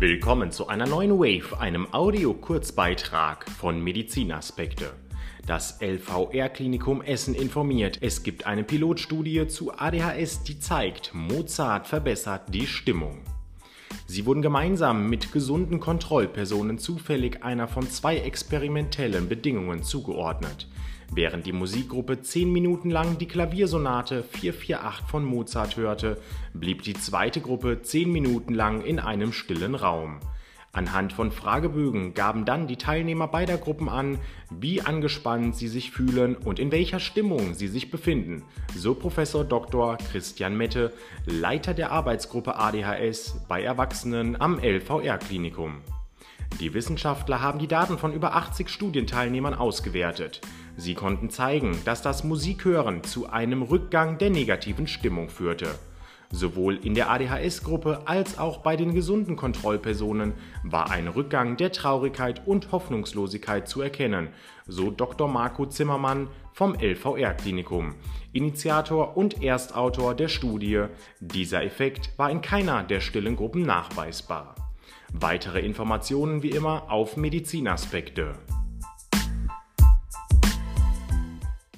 Willkommen zu einer neuen Wave, einem Audio-Kurzbeitrag von Medizinaspekte. Das LVR-Klinikum Essen informiert, es gibt eine Pilotstudie zu ADHS, die zeigt, Mozart verbessert die Stimmung. Sie wurden gemeinsam mit gesunden Kontrollpersonen zufällig einer von zwei experimentellen Bedingungen zugeordnet. Während die Musikgruppe 10 Minuten lang die Klaviersonate 448 von Mozart hörte, blieb die zweite Gruppe 10 Minuten lang in einem stillen Raum. Anhand von Fragebögen gaben dann die Teilnehmer beider Gruppen an, wie angespannt sie sich fühlen und in welcher Stimmung sie sich befinden, so Professor Dr. Christian Mette, Leiter der Arbeitsgruppe ADHS bei Erwachsenen am LVR Klinikum. Die Wissenschaftler haben die Daten von über 80 Studienteilnehmern ausgewertet. Sie konnten zeigen, dass das Musikhören zu einem Rückgang der negativen Stimmung führte. Sowohl in der ADHS-Gruppe als auch bei den gesunden Kontrollpersonen war ein Rückgang der Traurigkeit und Hoffnungslosigkeit zu erkennen, so Dr. Marco Zimmermann vom LVR-Klinikum, Initiator und Erstautor der Studie. Dieser Effekt war in keiner der stillen Gruppen nachweisbar. Weitere Informationen wie immer auf Medizinaspekte.